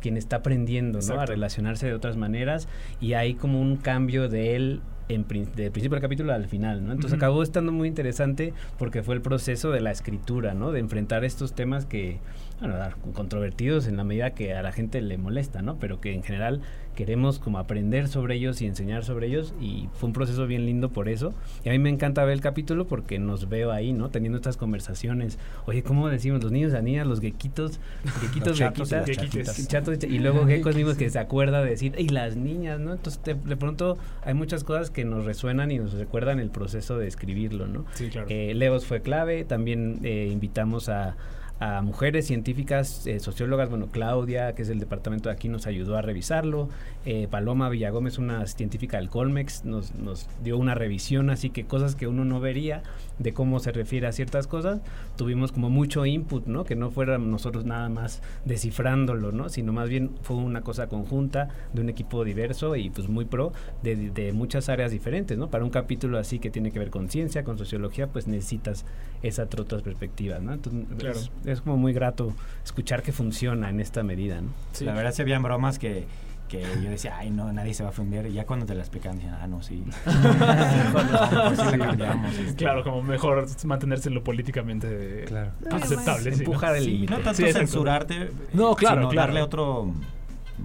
quien está aprendiendo ¿no? a relacionarse de otras maneras y hay como un cambio de él en, del principio del capítulo al final, ¿no? Entonces acabó estando muy interesante porque fue el proceso de la escritura, ¿no? De enfrentar estos temas que, bueno, controvertidos en la medida que a la gente le molesta, ¿no? Pero que en general queremos como aprender sobre ellos y enseñar sobre ellos y fue un proceso bien lindo por eso. Y a mí me encanta ver el capítulo porque nos veo ahí, ¿no? Teniendo estas conversaciones. Oye, ¿cómo decimos? Los niños, las niñas, los gequitos, gequitos, Los chatos y gequitas, chatos y luego geckos mismos que se acuerda de decir, y las niñas, ¿no? Entonces de, de pronto hay muchas cosas que nos resuenan y nos recuerdan el proceso de escribirlo, ¿no? Sí, claro. Eh, Leos fue clave, también eh, invitamos a, a mujeres científicas, eh, sociólogas, bueno, Claudia, que es del departamento de aquí, nos ayudó a revisarlo, eh, Paloma Villagómez, una científica del Colmex, nos, nos dio una revisión, así que cosas que uno no vería de cómo se refiere a ciertas cosas, tuvimos como mucho input, ¿no? Que no fuéramos nosotros nada más descifrándolo, ¿no? Sino más bien fue una cosa conjunta de un equipo diverso y pues muy pro de, de muchas áreas diferentes, ¿no? Para un capítulo así que tiene que ver con ciencia, con sociología, pues necesitas esas otras perspectivas, ¿no? Entonces Claro. es, es como muy grato escuchar que funciona en esta medida, ¿no? La verdad se habían bromas que, que yo decía, ay, no, nadie se va a ofender. Y ya cuando te la explican, decían, ah, no, sí. Pues *laughs* sí le cambiamos, este. Claro, como mejor mantenerse lo políticamente aceptable. sí, Empujar el Sí, límite. no tanto censurarte, No, claro, sino claro. darle otro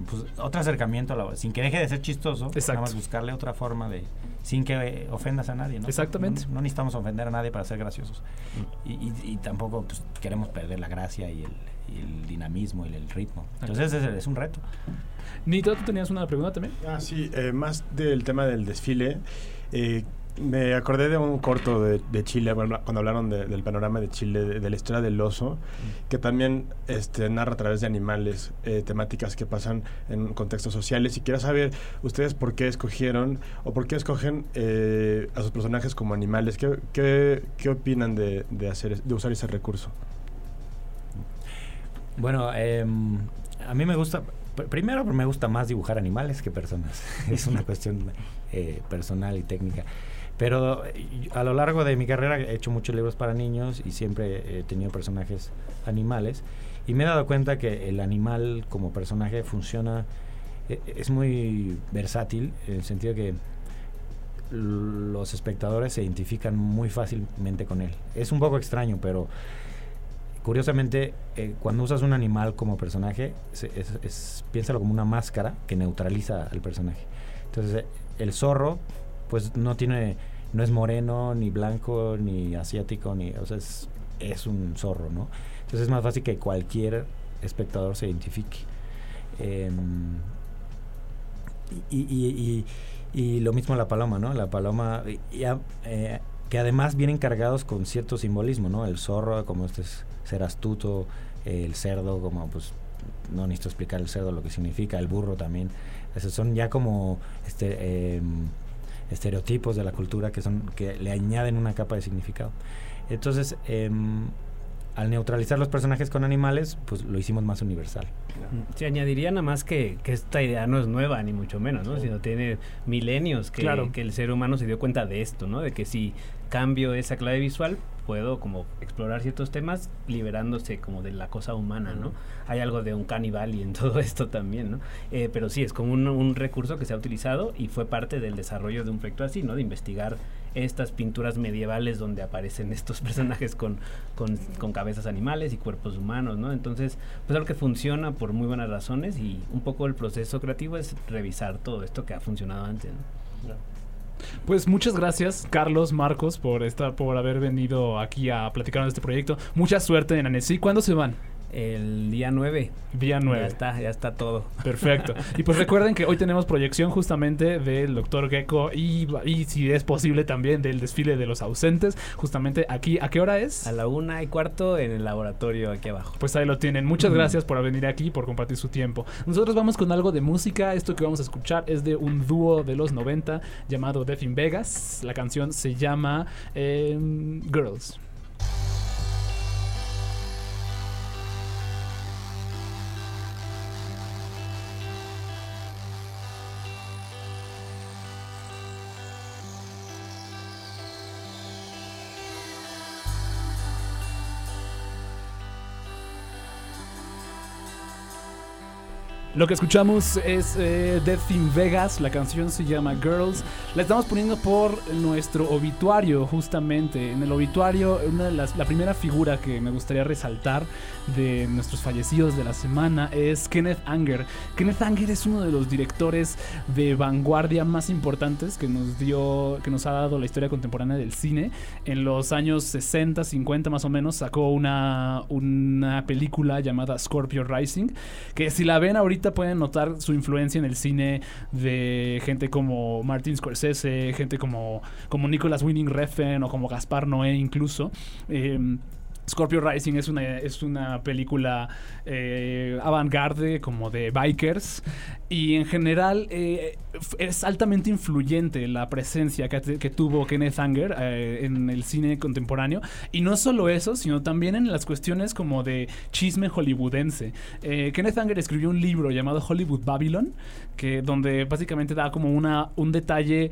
pues, otro acercamiento, a la- sin que deje de ser chistoso, Exacto. nada más buscarle otra forma de, sin que eh, ofendas a nadie, ¿no? Exactamente. No, no necesitamos ofender a nadie para ser graciosos. Y, y- y tampoco pues, queremos perder la gracia y el, y el dinamismo y el ritmo. Entonces es, es un reto. Nito, ¿tú tenías una pregunta también? Ah, sí, eh, más del tema del desfile. eh, me acordé de un corto de, de Chile, bueno, cuando hablaron de- del panorama de Chile, de, de la historia del oso, que también este, narra a través de animales eh, temáticas que pasan en contextos sociales. Y quiero saber ustedes por qué escogieron o por qué escogen eh, a sus personajes como animales. ¿Qué, qué, qué opinan de, de, hacer, de usar ese recurso? Bueno, em, a mí me gusta, pr- primero me gusta más dibujar animales que personas. *laughs* es una cuestión eh, personal y técnica. Pero a lo largo de mi carrera he hecho muchos libros para niños y siempre he tenido personajes animales. Y me he dado cuenta que el animal como personaje funciona, eh, es muy versátil en el sentido que los espectadores se identifican muy fácilmente con él. Es un poco extraño, pero curiosamente, eh, cuando usas un animal como personaje, piénsalo como una máscara que neutraliza al personaje. Entonces, eh, el zorro, pues no tiene, no es moreno, ni blanco, ni asiático, ni, o sea, es, un zorro, ¿no? Entonces es más fácil que cualquier espectador se identifique. Em, y, lo mismo la paloma, ¿no? La paloma, eh, que además vienen cargados con cierto simbolismo, ¿no? El zorro, como este es ser astuto, el cerdo, como pues no necesito explicar el cerdo lo que significa, el burro también. Esos son ya como este, em, estereotipos de la cultura que son que le añaden una capa de significado. Entonces, em, al neutralizar los personajes con animales, pues lo hicimos más universal. Se añadiría nada más que, que esta idea no es nueva, ni mucho menos, ¿no? Sino tiene milenios que, Claro. que el ser humano se dio cuenta de esto, ¿no? De que si cambio esa clave visual, puedo como explorar ciertos temas liberándose como de la cosa humana, ¿no? Hay algo de un caníbal y en *laughs* todo esto también, ¿no? Eh, pero sí, es como un, un recurso que se ha utilizado y fue parte del desarrollo de un proyecto así, ¿no? De investigar estas pinturas medievales donde aparecen *laughs* estos personajes con, con, con cabezas animales y cuerpos humanos, ¿no? Entonces, pues algo que funciona por muy buenas razones y un poco el proceso creativo es revisar todo esto que ha funcionado antes, ¿no? Pues muchas gracias, Carlos, Marcos, por esta, por haber venido aquí a platicar de este proyecto. Mucha suerte en Annecy. ¿Cuándo se van? El día 9. Día 9. Ya está, ya está todo. Perfecto. Y pues recuerden que hoy tenemos proyección justamente del Dr. Gecko y, y si es posible también del desfile de los ausentes. Justamente aquí, ¿a qué hora es? A la una y cuarto en el laboratorio aquí abajo. Pues ahí lo tienen. Muchas gracias por venir aquí, por compartir su tiempo. Nosotros vamos con algo de música. Esto que vamos a escuchar es de un dúo de los 90 llamado Death in Vegas. La canción se llama em, Girls. Lo que escuchamos es eh, Death in Vegas, la canción se llama Girls. La estamos poniendo por nuestro obituario, justamente. En el obituario, una de las, la primera figura que me gustaría resaltar de nuestros fallecidos de la semana es Kenneth Anger. Kenneth Anger es uno de los directores de vanguardia más importantes que nos dio, que nos ha dado la historia contemporánea del cine. En los años 60, 50 más o menos, sacó una, una película llamada Scorpio Rising, que si la ven ahorita pueden notar su influencia en el cine de gente como Martin Scorsese, gente como, como Nicholas Winning Refn o como Gaspar Noé incluso. Em, Scorpio Rising es una, es una película eh, avant-garde, como de bikers. Y en general eh, es altamente influyente la presencia que, que tuvo Kenneth Anger eh, en el cine contemporáneo. Y no solo eso, sino también en las cuestiones como de chisme hollywoodense. Eh, Kenneth Anger escribió un libro llamado Hollywood Babylon, que, donde básicamente da como una, un detalle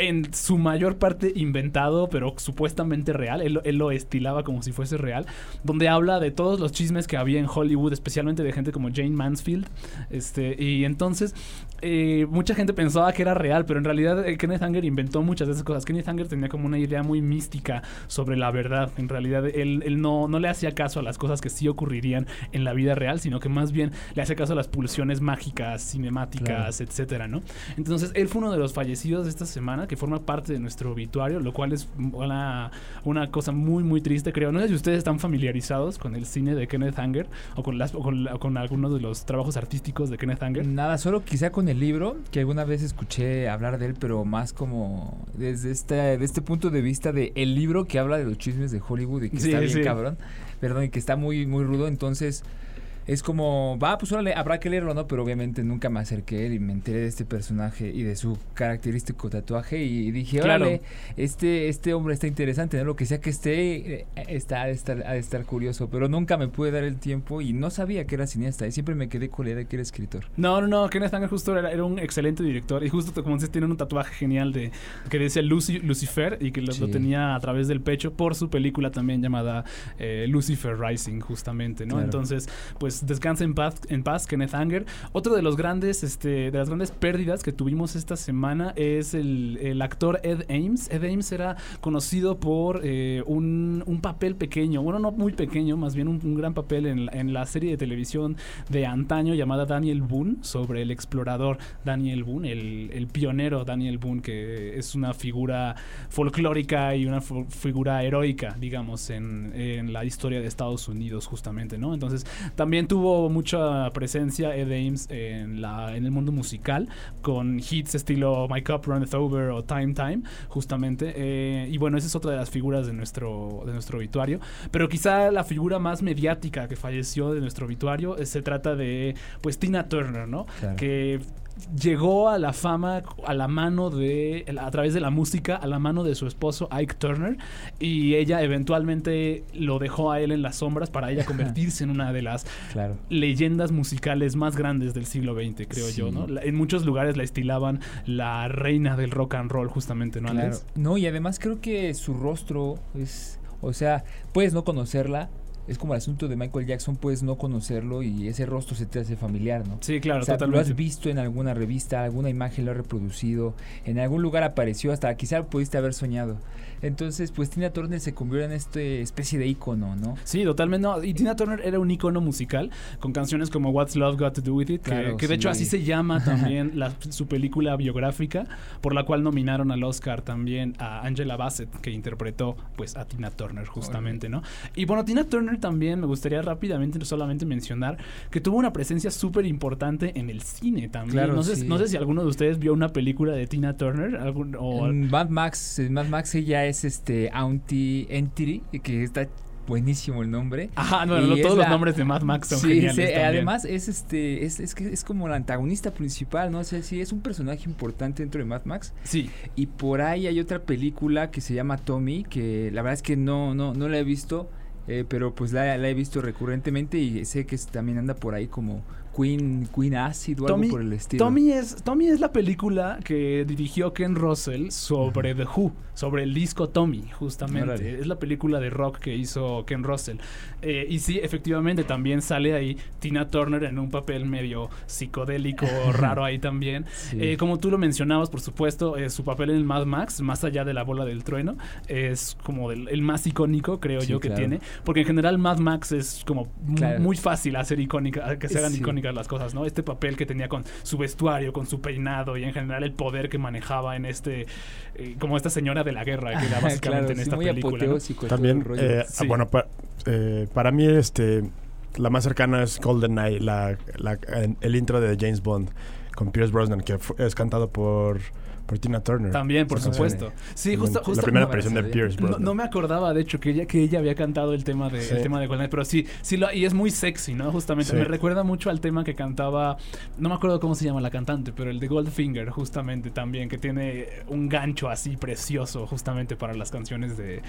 en su mayor parte inventado, pero supuestamente real. Él, lo- estilaba como si fuese real. Donde habla de todos los chismes que había en Hollywood, especialmente de gente como Jane Mansfield. Este, y entonces, eh, mucha gente pensaba que era real, pero en realidad eh, Kenneth Anger inventó muchas de esas cosas. Kenneth Anger tenía como una idea muy mística sobre la verdad. En realidad, él, él no, no le hacía caso a las cosas que sí ocurrirían en la vida real, sino que más bien le hacía caso a las pulsiones mágicas, cinemáticas, etcétera, ¿no? Entonces, él fue uno de los fallecidos de esta semana, que forma parte de nuestro obituario, lo cual es una, una cosa muy, muy triste, creo. No sé si ustedes están familiarizados con el cine de Kenneth Anger o con, las, o con, o con algunos de los trabajos artísticos de Kenneth Anger. Nada, solo quizá con el libro, que alguna vez escuché hablar de él, pero más como desde este, de este punto de vista de el libro que habla de los chismes de Hollywood y que Sí, está bien sí. cabrón, perdón, y que está muy, muy rudo, entonces es como, va, pues órale, habrá que leerlo, ¿no? Pero obviamente nunca me acerqué a él y me enteré de este personaje y de su característico tatuaje y dije, Claro. órale, este, este hombre está interesante, ¿no? Lo que sea que esté, eh, está, ha de estar, ha de estar curioso, pero nunca me pude dar el tiempo y no sabía que era cineasta y siempre me quedé con la idea de que era escritor. No, no, no, Kenneth Anger justo era, era un excelente director y justo como dices, tiene un tatuaje genial de que decía Lucy, Lucifer y que lo, tenía a través del pecho por su película también llamada eh, Lucifer Rising, justamente, ¿no? Claro. Entonces, pues descansa en paz, en paz, Kenneth Anger. Otro de los grandes, este, de las grandes pérdidas que tuvimos esta semana es el, el actor Ed Ames. Ed Ames era conocido por eh, un, un papel pequeño, bueno, no muy pequeño, más bien un, un gran papel en, en la serie de televisión de antaño llamada Daniel Boone, sobre el explorador Daniel Boone, el, el pionero Daniel Boone, que es una figura folclórica y una figura heroica, digamos, en, en la historia de Estados Unidos, justamente, ¿no? Entonces, también tuvo mucha presencia Ed Ames en, la, en el mundo musical, con hits estilo My Cup Runneth Over o Time Time, justamente. eh, y bueno, esa es otra de las figuras de nuestro, de nuestro obituario. Pero quizá la figura más mediática que falleció de nuestro obituario eh, se trata de, pues, Tina Turner, ¿no? Claro. Que llegó a la fama a la mano de a través de la música a la mano de su esposo Ike Turner y ella eventualmente lo dejó a él en las sombras para ella *laughs* convertirse en una de las Claro. leyendas musicales más grandes del siglo XX creo yo no La- en muchos lugares la estilaban la reina del rock and roll justamente no Claro. No, y además creo que su rostro es, o sea, puedes no conocerla, es como el asunto de Michael Jackson, puedes no conocerlo y ese rostro se te hace familiar, ¿no? Sí, claro, O sea, totalmente. Lo has visto en alguna revista, alguna imagen lo ha reproducido, en algún lugar apareció, hasta quizá pudiste haber soñado. Entonces, pues Tina Turner se convirtió en esta especie de ícono, ¿no? Sí, totalmente. No. Y Tina Turner era un icono musical con canciones como What's Love Got to Do With It, que- Claro, que, de hecho sí. así se llama *laughs* también la- su película biográfica, por la cual nominaron al Oscar también a Angela Bassett, que interpretó pues a Tina Turner justamente, ¿no? Y bueno, Tina Turner también me gustaría rápidamente solamente mencionar que tuvo una presencia súper importante en el cine también. Claro, no, sé, sí. no sé si alguno de ustedes vio una película de Tina Turner algún, o En Mad Max, Mad Max ella es este Auntie Entity, que está buenísimo el nombre. Ajá, no, no, todos los nombres de Mad Max son Sí, geniales sí, también. además es este es, es que es como la antagonista principal, no sé si es un personaje importante dentro de Mad Max. Sí. Y por ahí hay otra película que se llama Tommy, que la verdad es que no no no la he visto, eh, pero pues la, la he visto recurrentemente y sé que también anda por ahí como Queen Queen Acid o Tommy, algo por el estilo. Tommy es, Tommy es la película que dirigió Ken Russell sobre The Who, sobre el disco Tommy, justamente. Es la película de rock que hizo Ken Russell. Eh, y sí, efectivamente, también sale ahí Tina Turner en un papel medio psicodélico, *laughs* raro ahí también. Sí. Eh, como tú lo mencionabas, por supuesto, eh, su papel en el Mad Max, más allá de la bola del trueno, es como el, el más icónico, creo Sí, yo, que tiene. Porque en general Mad Max es como Claro. muy fácil hacer icónica, que se hagan Sí. icónicas las cosas, ¿no? Este papel que tenía con su vestuario, con su peinado y en general el poder que manejaba en este, eh, como esta señora de la guerra que era *laughs* básicamente Claro, en sí, esta muy película. También, eh, Sí. bueno, pa- eh, para mí este, la más cercana es GoldenEye, la, la- en- el intro de James Bond con Pierce Brosnan, que es cantado por, por Tina Turner. También, por supuesto. Sí, La- justo, La justo primera no- aparición de Pierce No, no me acordaba, de hecho, que ella, que ella había cantado el tema de, Sí. el tema de Golden, pero sí, sí lo, y es muy sexy, ¿no? Justamente. Sí. Me recuerda mucho al tema que cantaba, no me acuerdo cómo se llama la cantante, pero el de Goldfinger, justamente también, que tiene un gancho así precioso, justamente para las canciones de,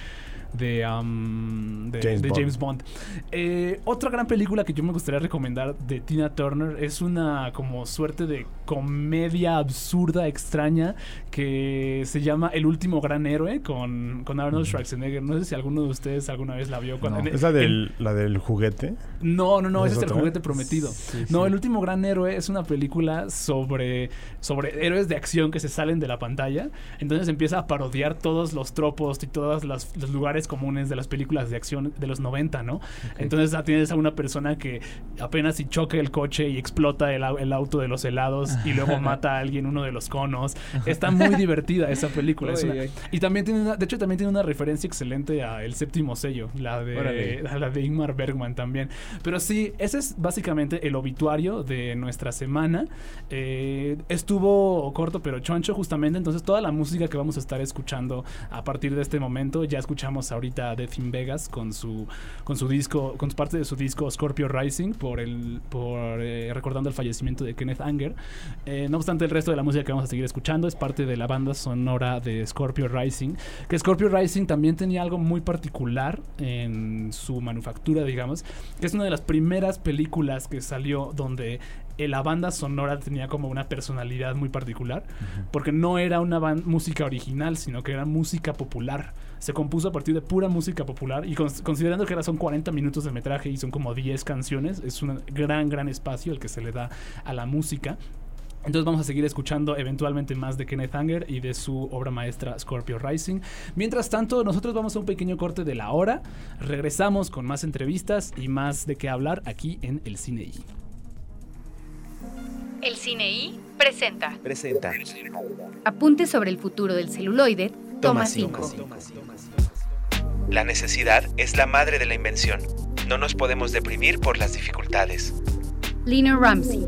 de, um, de, James de Bond. James Bond. Eh, otra gran película que yo me gustaría recomendar de Tina Turner es una como suerte de comedia absurda, extraña, que se llama El último gran héroe con, con Arnold Schwarzenegger. No sé si alguno de ustedes alguna vez la vio. Con, en- ¿Es la en- del, la del juguete? no, no, no, ¿Es ese es el juguete prometido. Sí, no, sí. El último gran héroe es una película sobre, sobre héroes de acción que se salen de la pantalla. Entonces empieza a parodiar todos los tropos y todos los, los lugares comunes de las películas de acción de los 90, ¿no? Entonces ah, tienes a una persona que apenas si choca el coche y explota el, el auto de los helados y luego *laughs* mata a alguien uno de los conos. Está muy divertida esa película. es una- y también tiene una, de hecho también tiene una referencia excelente a El séptimo sello, la de a la de Ingmar Bergman también. Pero sí, ese es básicamente el obituario de nuestra semana. Eh, estuvo corto pero choncho justamente, entonces toda la música que vamos a estar escuchando a partir de este momento, ya escuchamos ahorita a Death in Vegas con su con su disco, con parte de su disco Scorpio Rising por el por eh, recordando el fallecimiento de Kenneth Anger. Eh, no obstante, el resto de la música que vamos a seguir escuchando es parte de la banda sonora de Scorpio Rising. Que Scorpio Rising también tenía algo muy particular en su manufactura, digamos, que es una de las primeras películas que salió donde eh, la banda sonora tenía como una personalidad muy particular, porque no era una música original, sino que era música popular. Se compuso a partir de pura música popular y cons- considerando que ahora son 40 minutos de metraje y son como 10 canciones, es un gran, gran espacio el que se le da a la música. Entonces vamos a seguir escuchando eventualmente más de Kenneth Anger y de su obra maestra Scorpio Rising. Mientras tanto, nosotros vamos a un pequeño corte de la hora. Regresamos con más entrevistas y más de qué hablar aquí en El Cine I. El Cine I presenta Presenta. Apuntes sobre el futuro del celuloide, toma 5. La necesidad es la madre de la invención. No nos podemos deprimir por las dificultades. Lina Ramsey.